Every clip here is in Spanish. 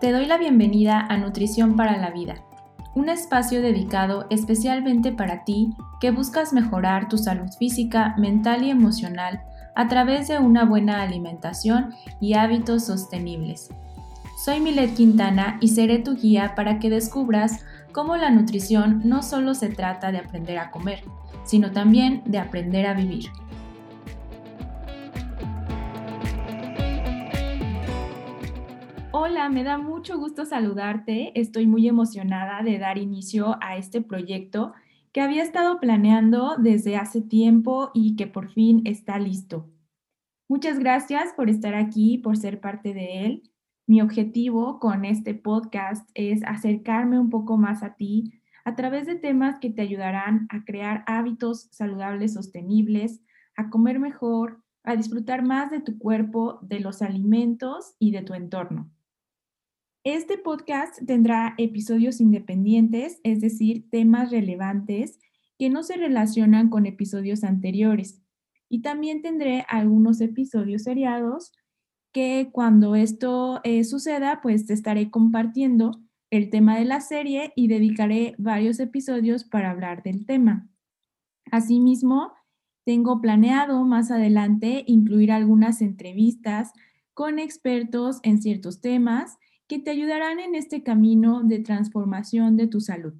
Te doy la bienvenida a Nutrición para la Vida, un espacio dedicado especialmente para ti que buscas mejorar tu salud física, mental y emocional a través de una buena alimentación y hábitos sostenibles. Soy Milet Quintana y seré tu guía para que descubras cómo la nutrición no solo se trata de aprender a comer, sino también de aprender a vivir. Hola, me da mucho gusto saludarte. Estoy muy emocionada de dar inicio a este proyecto que había estado planeando desde hace tiempo y que por fin está listo. Muchas gracias por estar aquí, por ser parte de él. Mi objetivo con este podcast es acercarme un poco más a ti a través de temas que te ayudarán a crear hábitos saludables sostenibles, a comer mejor, a disfrutar más de tu cuerpo, de los alimentos y de tu entorno. Este podcast tendrá episodios independientes, es decir, temas relevantes que no se relacionan con episodios anteriores. Y también tendré algunos episodios seriados que cuando esto eh, suceda, pues estaré compartiendo el tema de la serie y dedicaré varios episodios para hablar del tema. Asimismo, tengo planeado más adelante incluir algunas entrevistas con expertos en ciertos temas que te ayudarán en este camino de transformación de tu salud.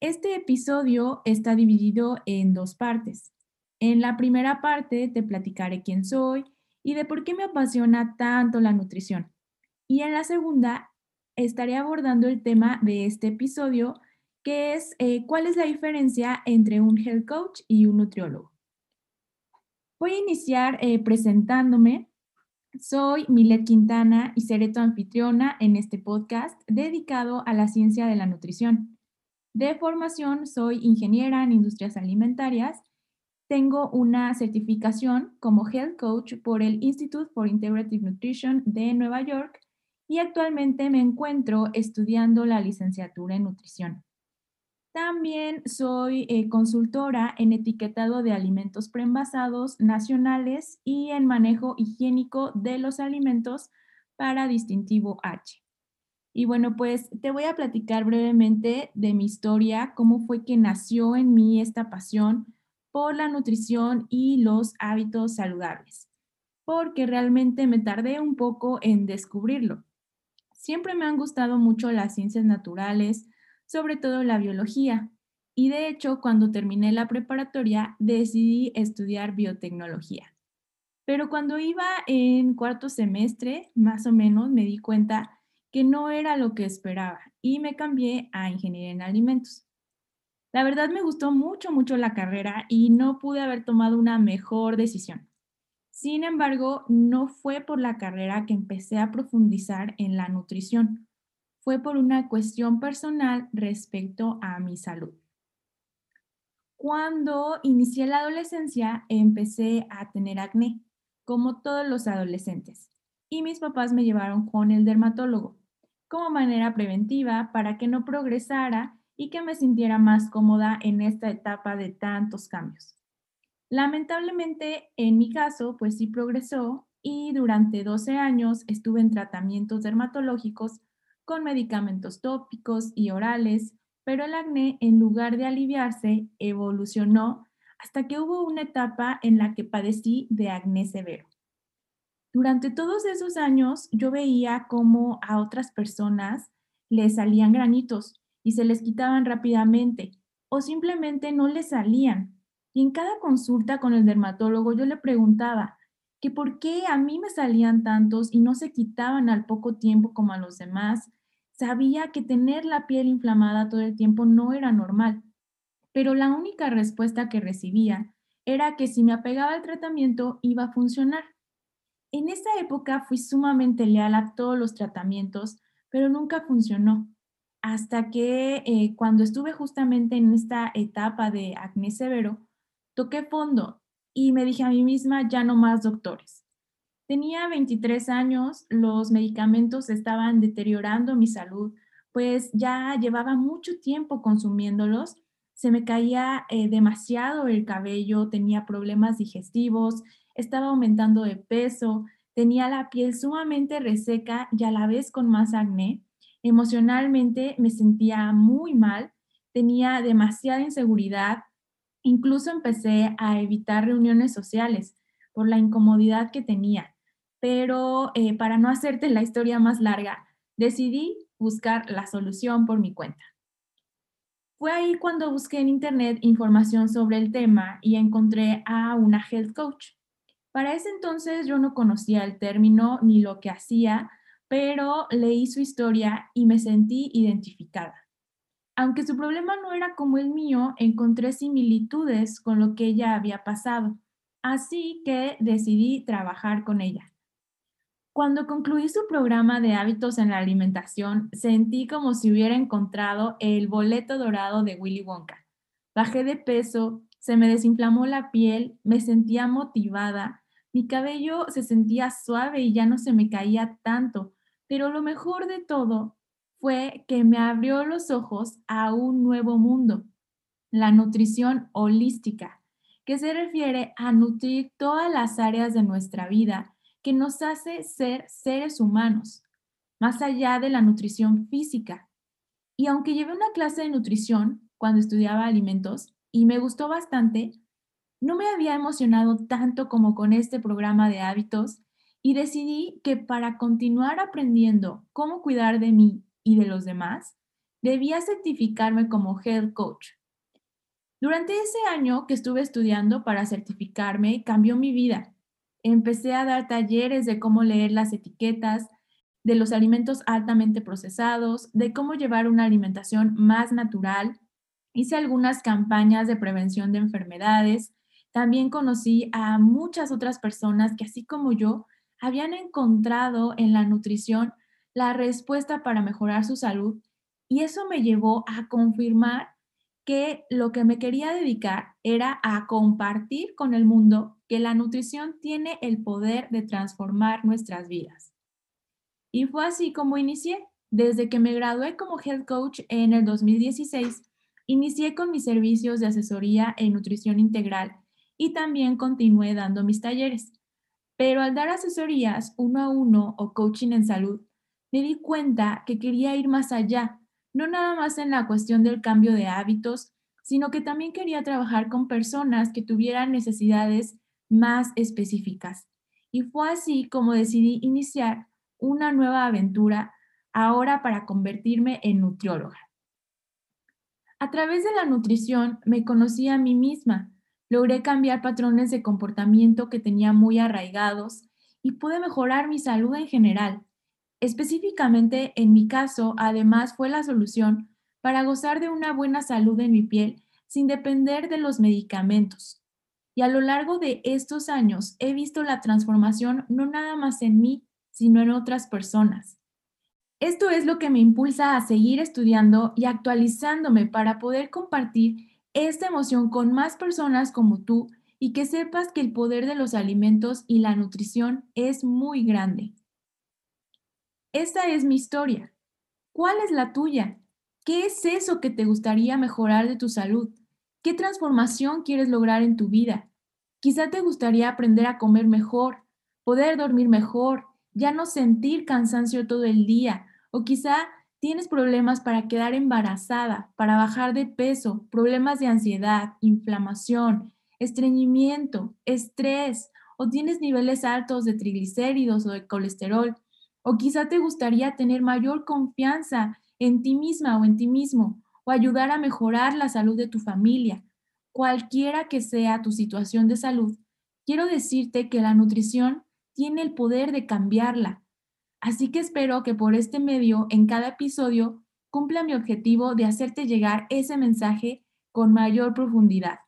Este episodio está dividido en dos partes. En la primera parte te platicaré quién soy y de por qué me apasiona tanto la nutrición. Y en la segunda estaré abordando el tema de este episodio, que es eh, cuál es la diferencia entre un health coach y un nutriólogo. Voy a iniciar eh, presentándome. Soy Milet Quintana y seré tu anfitriona en este podcast dedicado a la ciencia de la nutrición. De formación soy ingeniera en industrias alimentarias. Tengo una certificación como Health Coach por el Institute for Integrative Nutrition de Nueva York y actualmente me encuentro estudiando la licenciatura en nutrición. También soy eh, consultora en etiquetado de alimentos preenvasados nacionales y en manejo higiénico de los alimentos para distintivo H. Y bueno, pues te voy a platicar brevemente de mi historia, cómo fue que nació en mí esta pasión por la nutrición y los hábitos saludables, porque realmente me tardé un poco en descubrirlo. Siempre me han gustado mucho las ciencias naturales, sobre todo la biología. Y de hecho, cuando terminé la preparatoria, decidí estudiar biotecnología. Pero cuando iba en cuarto semestre, más o menos, me di cuenta que no era lo que esperaba y me cambié a ingeniería en alimentos. La verdad me gustó mucho, mucho la carrera y no pude haber tomado una mejor decisión. Sin embargo, no fue por la carrera que empecé a profundizar en la nutrición fue por una cuestión personal respecto a mi salud. Cuando inicié la adolescencia, empecé a tener acné, como todos los adolescentes, y mis papás me llevaron con el dermatólogo como manera preventiva para que no progresara y que me sintiera más cómoda en esta etapa de tantos cambios. Lamentablemente, en mi caso, pues sí progresó y durante 12 años estuve en tratamientos dermatológicos con medicamentos tópicos y orales, pero el acné, en lugar de aliviarse, evolucionó hasta que hubo una etapa en la que padecí de acné severo. Durante todos esos años yo veía cómo a otras personas les salían granitos y se les quitaban rápidamente o simplemente no les salían. Y en cada consulta con el dermatólogo yo le preguntaba que por qué a mí me salían tantos y no se quitaban al poco tiempo como a los demás Sabía que tener la piel inflamada todo el tiempo no era normal, pero la única respuesta que recibía era que si me apegaba al tratamiento iba a funcionar. En esa época fui sumamente leal a todos los tratamientos, pero nunca funcionó. Hasta que eh, cuando estuve justamente en esta etapa de acné severo, toqué fondo y me dije a mí misma, ya no más doctores. Tenía 23 años, los medicamentos estaban deteriorando mi salud, pues ya llevaba mucho tiempo consumiéndolos, se me caía eh, demasiado el cabello, tenía problemas digestivos, estaba aumentando de peso, Tenía la piel sumamente reseca y a la vez con más acné. Emocionalmente me sentía muy mal, tenía demasiada inseguridad. Incluso empecé a evitar reuniones sociales por la incomodidad que tenía. Pero eh, para no hacerte la historia más larga, decidí buscar la solución por mi cuenta. Fue ahí cuando busqué en internet información sobre el tema y encontré a una health coach. Para ese entonces yo no conocía el término ni lo que hacía, pero leí su historia y me sentí identificada. Aunque su problema no era como el mío, encontré similitudes con lo que ella había pasado, así que decidí trabajar con ella. Cuando concluí su programa de hábitos en la alimentación, sentí como si hubiera encontrado el boleto dorado de Willy Wonka. Bajé de peso, se me desinflamó la piel, me sentía motivada, mi cabello se sentía suave y ya no se me caía tanto, pero lo mejor de todo fue que me abrió los ojos a un nuevo mundo, la nutrición holística, que se refiere a nutrir todas las áreas de nuestra vida que nos hace ser seres humanos, más allá de la nutrición física. Y aunque llevé una clase de nutrición cuando estudiaba alimentos y me gustó bastante, no me había emocionado tanto como con este programa de hábitos y decidí que para continuar aprendiendo cómo cuidar de mí y de los demás, debía certificarme como health coach. Durante ese año que estuve estudiando para certificarme, cambió mi vida empecé a dar talleres de cómo leer las etiquetas de los alimentos altamente procesados, de cómo llevar una alimentación más natural. Hice algunas campañas de prevención de enfermedades. También conocí a muchas otras personas que, así como yo, habían encontrado en la nutrición la respuesta para mejorar su salud y eso me llevó a confirmar que lo que me quería dedicar era a compartir con el mundo que la nutrición tiene el poder de transformar nuestras vidas. Y fue así como inicié. Desde que me gradué como health coach en el 2016, inicié con mis servicios de asesoría en nutrición integral y también continué dando mis talleres. Pero al dar asesorías uno a uno o coaching en salud, me di cuenta que quería ir más allá no nada más en la cuestión del cambio de hábitos, sino que también quería trabajar con personas que tuvieran necesidades más específicas. Y fue así como decidí iniciar una nueva aventura ahora para convertirme en nutrióloga. A través de la nutrición me conocí a mí misma, logré cambiar patrones de comportamiento que tenía muy arraigados y pude mejorar mi salud en general. Específicamente, en mi caso, además fue la solución para gozar de una buena salud en mi piel sin depender de los medicamentos. Y a lo largo de estos años he visto la transformación no nada más en mí, sino en otras personas. Esto es lo que me impulsa a seguir estudiando y actualizándome para poder compartir esta emoción con más personas como tú y que sepas que el poder de los alimentos y la nutrición es muy grande. Esta es mi historia. ¿Cuál es la tuya? ¿Qué es eso que te gustaría mejorar de tu salud? ¿Qué transformación quieres lograr en tu vida? Quizá te gustaría aprender a comer mejor, poder dormir mejor, ya no sentir cansancio todo el día, o quizá tienes problemas para quedar embarazada, para bajar de peso, problemas de ansiedad, inflamación, estreñimiento, estrés, o tienes niveles altos de triglicéridos o de colesterol o quizá te gustaría tener mayor confianza en ti misma o en ti mismo, o ayudar a mejorar la salud de tu familia. Cualquiera que sea tu situación de salud, quiero decirte que la nutrición tiene el poder de cambiarla. Así que espero que por este medio, en cada episodio, cumpla mi objetivo de hacerte llegar ese mensaje con mayor profundidad.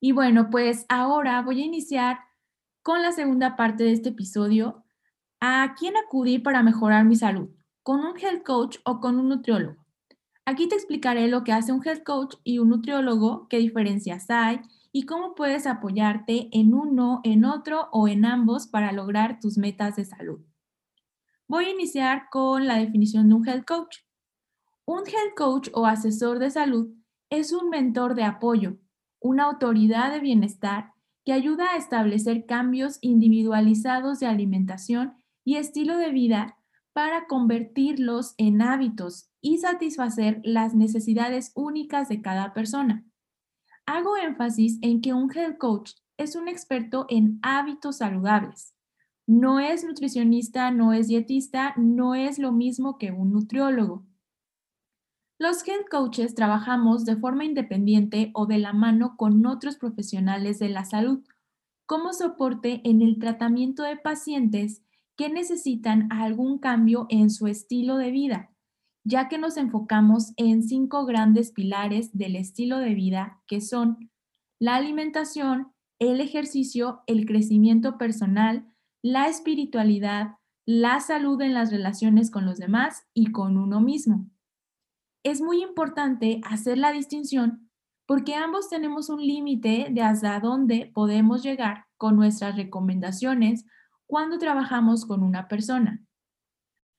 Y bueno, pues ahora voy a iniciar con la segunda parte de este episodio ¿A quién acudí para mejorar mi salud? ¿Con un health coach o con un nutriólogo? Aquí te explicaré lo que hace un health coach y un nutriólogo, qué diferencias hay y cómo puedes apoyarte en uno, en otro o en ambos para lograr tus metas de salud. Voy a iniciar con la definición de un health coach. Un health coach o asesor de salud es un mentor de apoyo, una autoridad de bienestar que ayuda a establecer cambios individualizados de alimentación y estilo de vida para convertirlos en hábitos y satisfacer las necesidades únicas de cada persona. Hago énfasis en que un health coach es un experto en hábitos saludables. No es nutricionista, no es dietista, no es lo mismo que un nutriólogo. Los health coaches trabajamos de forma independiente o de la mano con otros profesionales de la salud como soporte en el tratamiento de pacientes que necesitan algún cambio en su estilo de vida, ya que nos enfocamos en cinco grandes pilares del estilo de vida que son la alimentación, el ejercicio, el crecimiento personal, la espiritualidad, la salud en las relaciones con los demás y con uno mismo. Es muy importante hacer la distinción porque ambos tenemos un límite de hasta dónde podemos llegar con nuestras recomendaciones cuando trabajamos con una persona.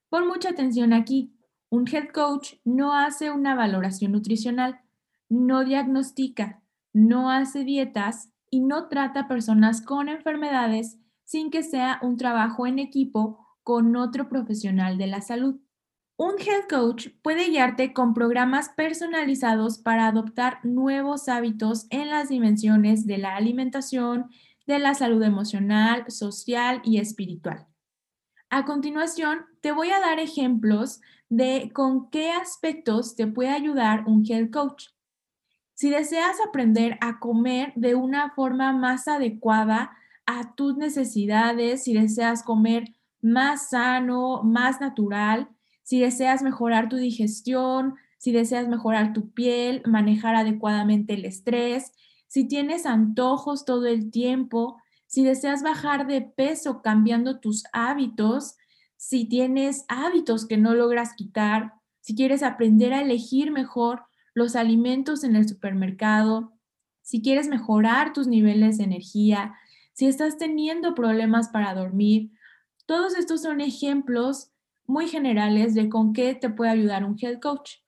Pon mucha atención aquí. Un head coach no hace una valoración nutricional, no diagnostica, no hace dietas y no trata personas con enfermedades sin que sea un trabajo en equipo con otro profesional de la salud. Un health coach puede guiarte con programas personalizados para adoptar nuevos hábitos en las dimensiones de la alimentación, de la salud emocional, social y espiritual. A continuación, te voy a dar ejemplos de con qué aspectos te puede ayudar un health coach. Si deseas aprender a comer de una forma más adecuada a tus necesidades, si deseas comer más sano, más natural, si deseas mejorar tu digestión, si deseas mejorar tu piel, manejar adecuadamente el estrés, si tienes antojos todo el tiempo, si deseas bajar de peso cambiando tus hábitos, si tienes hábitos que no logras quitar, si quieres aprender a elegir mejor los alimentos en el supermercado, si quieres mejorar tus niveles de energía, si estás teniendo problemas para dormir, todos estos son ejemplos muy generales de con qué te puede ayudar un health coach.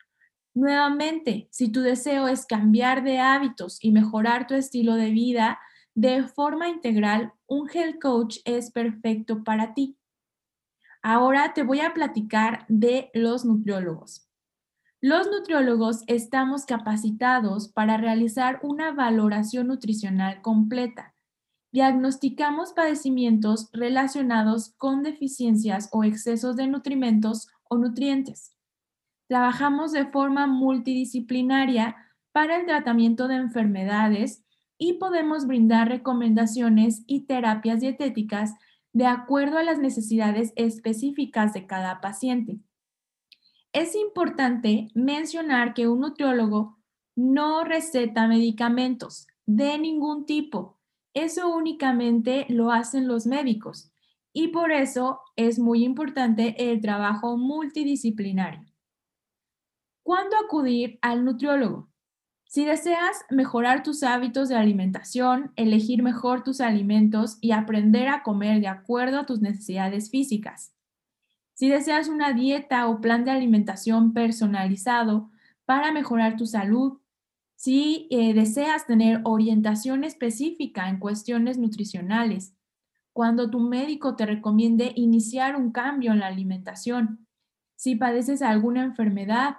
Nuevamente, si tu deseo es cambiar de hábitos y mejorar tu estilo de vida de forma integral, un health coach es perfecto para ti. Ahora te voy a platicar de los nutriólogos. Los nutriólogos estamos capacitados para realizar una valoración nutricional completa diagnosticamos padecimientos relacionados con deficiencias o excesos de nutrimentos o nutrientes. Trabajamos de forma multidisciplinaria para el tratamiento de enfermedades y podemos brindar recomendaciones y terapias dietéticas de acuerdo a las necesidades específicas de cada paciente. Es importante mencionar que un nutriólogo no receta medicamentos de ningún tipo eso únicamente lo hacen los médicos y por eso es muy importante el trabajo multidisciplinario. ¿Cuándo acudir al nutriólogo? Si deseas mejorar tus hábitos de alimentación, elegir mejor tus alimentos y aprender a comer de acuerdo a tus necesidades físicas. Si deseas una dieta o plan de alimentación personalizado para mejorar tu salud, si eh, deseas tener orientación específica en cuestiones nutricionales, cuando tu médico te recomiende iniciar un cambio en la alimentación, si padeces alguna enfermedad,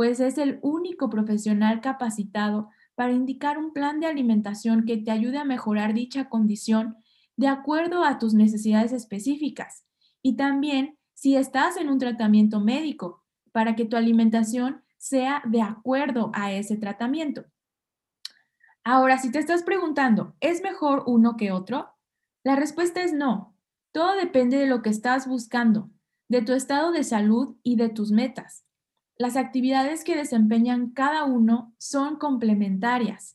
pues es el único profesional capacitado para indicar un plan de alimentación que te ayude a mejorar dicha condición de acuerdo a tus necesidades específicas. Y también si estás en un tratamiento médico, para que tu alimentación sea de acuerdo a ese tratamiento. Ahora, si te estás preguntando, ¿es mejor uno que otro? La respuesta es no. Todo depende de lo que estás buscando, de tu estado de salud y de tus metas. Las actividades que desempeñan cada uno son complementarias.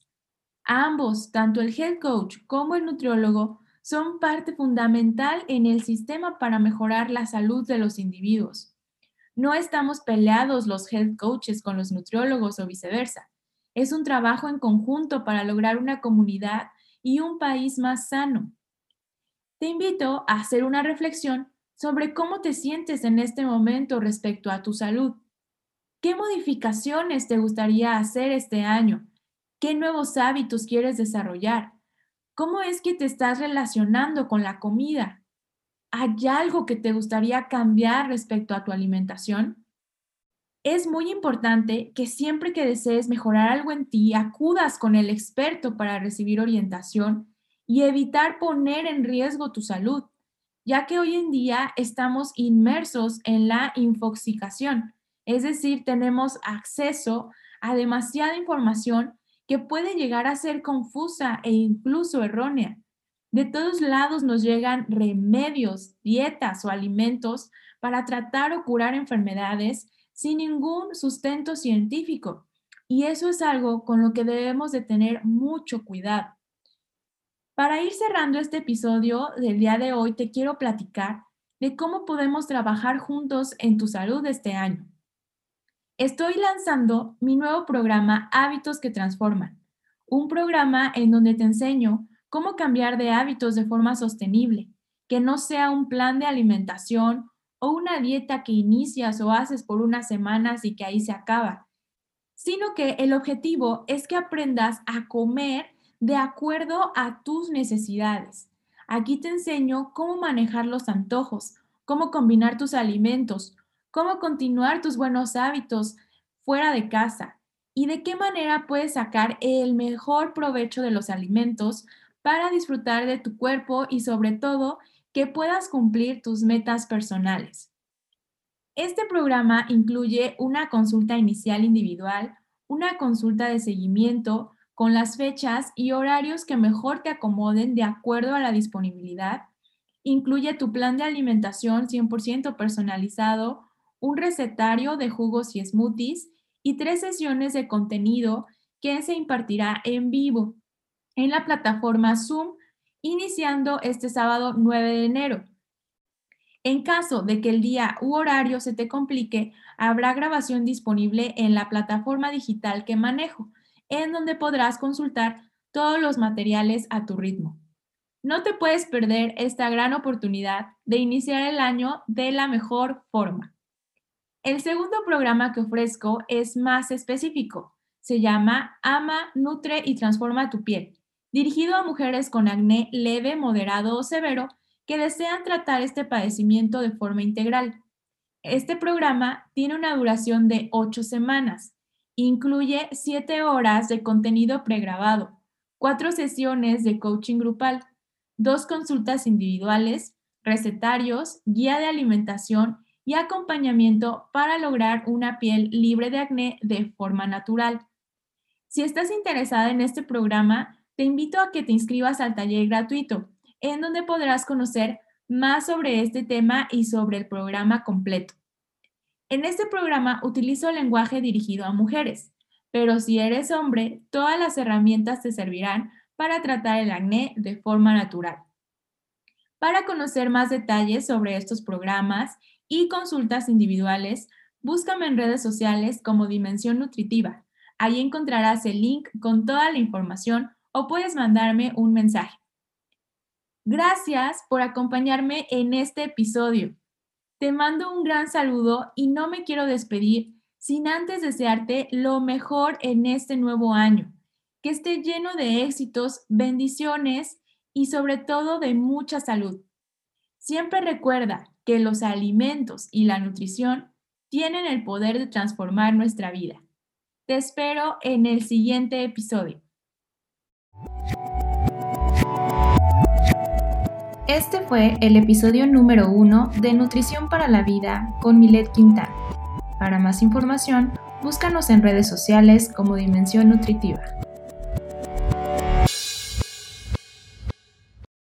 Ambos, tanto el health coach como el nutriólogo, son parte fundamental en el sistema para mejorar la salud de los individuos. No estamos peleados los health coaches con los nutriólogos o viceversa. Es un trabajo en conjunto para lograr una comunidad y un país más sano. Te invito a hacer una reflexión sobre cómo te sientes en este momento respecto a tu salud. ¿Qué modificaciones te gustaría hacer este año? ¿Qué nuevos hábitos quieres desarrollar? ¿Cómo es que te estás relacionando con la comida? ¿Hay algo que te gustaría cambiar respecto a tu alimentación? Es muy importante que siempre que desees mejorar algo en ti, acudas con el experto para recibir orientación y evitar poner en riesgo tu salud, ya que hoy en día estamos inmersos en la infoxicación, es decir, tenemos acceso a demasiada información que puede llegar a ser confusa e incluso errónea. De todos lados nos llegan remedios, dietas o alimentos para tratar o curar enfermedades sin ningún sustento científico. Y eso es algo con lo que debemos de tener mucho cuidado. Para ir cerrando este episodio del día de hoy, te quiero platicar de cómo podemos trabajar juntos en tu salud este año. Estoy lanzando mi nuevo programa Hábitos que Transforman, un programa en donde te enseño cómo cambiar de hábitos de forma sostenible, que no sea un plan de alimentación o una dieta que inicias o haces por unas semanas y que ahí se acaba, sino que el objetivo es que aprendas a comer de acuerdo a tus necesidades. Aquí te enseño cómo manejar los antojos, cómo combinar tus alimentos, cómo continuar tus buenos hábitos fuera de casa y de qué manera puedes sacar el mejor provecho de los alimentos para disfrutar de tu cuerpo y sobre todo que puedas cumplir tus metas personales. Este programa incluye una consulta inicial individual, una consulta de seguimiento con las fechas y horarios que mejor te acomoden de acuerdo a la disponibilidad. Incluye tu plan de alimentación 100% personalizado un recetario de jugos y smoothies y tres sesiones de contenido que se impartirá en vivo en la plataforma Zoom iniciando este sábado 9 de enero. En caso de que el día u horario se te complique, habrá grabación disponible en la plataforma digital que manejo, en donde podrás consultar todos los materiales a tu ritmo. No te puedes perder esta gran oportunidad de iniciar el año de la mejor forma. El segundo programa que ofrezco es más específico. Se llama Ama, Nutre y Transforma tu piel, dirigido a mujeres con acné leve, moderado o severo que desean tratar este padecimiento de forma integral. Este programa tiene una duración de ocho semanas. Incluye siete horas de contenido pregrabado, cuatro sesiones de coaching grupal, dos consultas individuales, recetarios, guía de alimentación y acompañamiento para lograr una piel libre de acné de forma natural. Si estás interesada en este programa, te invito a que te inscribas al taller gratuito, en donde podrás conocer más sobre este tema y sobre el programa completo. En este programa utilizo lenguaje dirigido a mujeres, pero si eres hombre, todas las herramientas te servirán para tratar el acné de forma natural. Para conocer más detalles sobre estos programas y consultas individuales, búscame en redes sociales como Dimensión Nutritiva. Ahí encontrarás el link con toda la información o puedes mandarme un mensaje. Gracias por acompañarme en este episodio. Te mando un gran saludo y no me quiero despedir sin antes desearte lo mejor en este nuevo año, que esté lleno de éxitos, bendiciones y sobre todo de mucha salud. Siempre recuerda que los alimentos y la nutrición tienen el poder de transformar nuestra vida. Te espero en el siguiente episodio. Este fue el episodio número uno de Nutrición para la Vida con Milet Quintana. Para más información, búscanos en redes sociales como Dimensión Nutritiva.